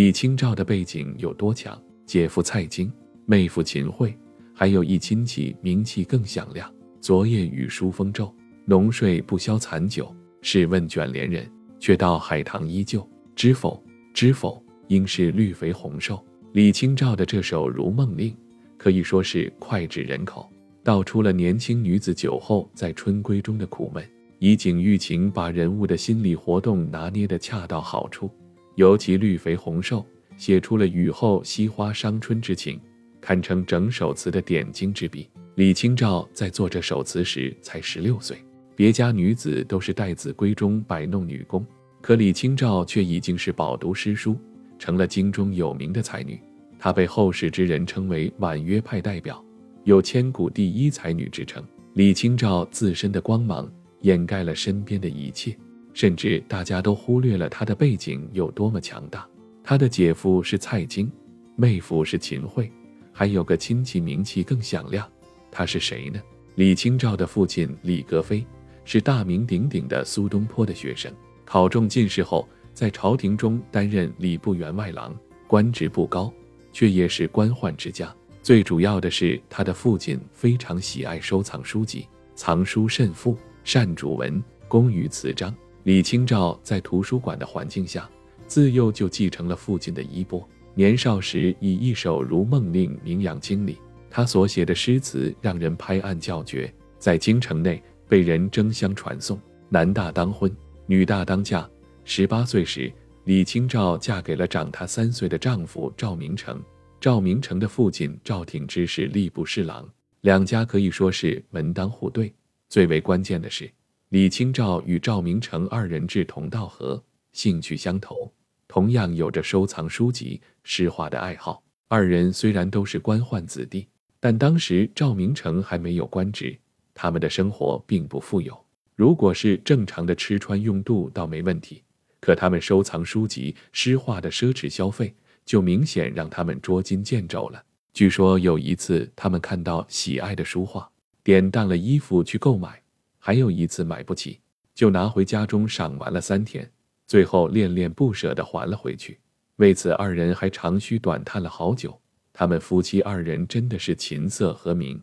李清照的背景有多强？姐夫蔡京，妹夫秦桧，还有一亲戚名气更响亮。昨夜雨疏风骤，浓睡不消残酒。试问卷帘人，却道海棠依旧。知否？知否？应是绿肥红瘦。李清照的这首《如梦令》，可以说是脍炙人口，道出了年轻女子酒后在春闺中的苦闷，以景喻情，把人物的心理活动拿捏得恰到好处。尤其绿肥红瘦，写出了雨后惜花伤春之情，堪称整首词的点睛之笔。李清照在作这首词时才十六岁，别家女子都是待字闺中摆弄女工，可李清照却已经是饱读诗书。成了京中有名的才女，她被后世之人称为婉约派代表，有千古第一才女之称。李清照自身的光芒掩盖了身边的一切，甚至大家都忽略了她的背景有多么强大。她的姐夫是蔡京，妹夫是秦桧，还有个亲戚名气更响亮。他是谁呢？李清照的父亲李格非是大名鼎鼎的苏东坡的学生，考中进士后。在朝廷中担任礼部员外郎，官职不高，却也是官宦之家。最主要的是，他的父亲非常喜爱收藏书籍，藏书甚富，善主文，工于词章。李清照在图书馆的环境下，自幼就继承了父亲的衣钵。年少时以一首《如梦令》名扬京里，他所写的诗词让人拍案叫绝，在京城内被人争相传颂。男大当婚，女大当嫁。十八岁时，李清照嫁给了长她三岁的丈夫赵明诚。赵明诚的父亲赵挺之是吏部侍郎，两家可以说是门当户对。最为关键的是，李清照与赵明诚二人志同道合，兴趣相投，同样有着收藏书籍、诗画的爱好。二人虽然都是官宦子弟，但当时赵明诚还没有官职，他们的生活并不富有。如果是正常的吃穿用度，倒没问题。可他们收藏书籍、诗画的奢侈消费，就明显让他们捉襟见肘了。据说有一次，他们看到喜爱的书画，典当了衣服去购买；还有一次买不起，就拿回家中赏玩了三天，最后恋恋不舍地还了回去。为此，二人还长吁短叹了好久。他们夫妻二人真的是琴瑟和鸣。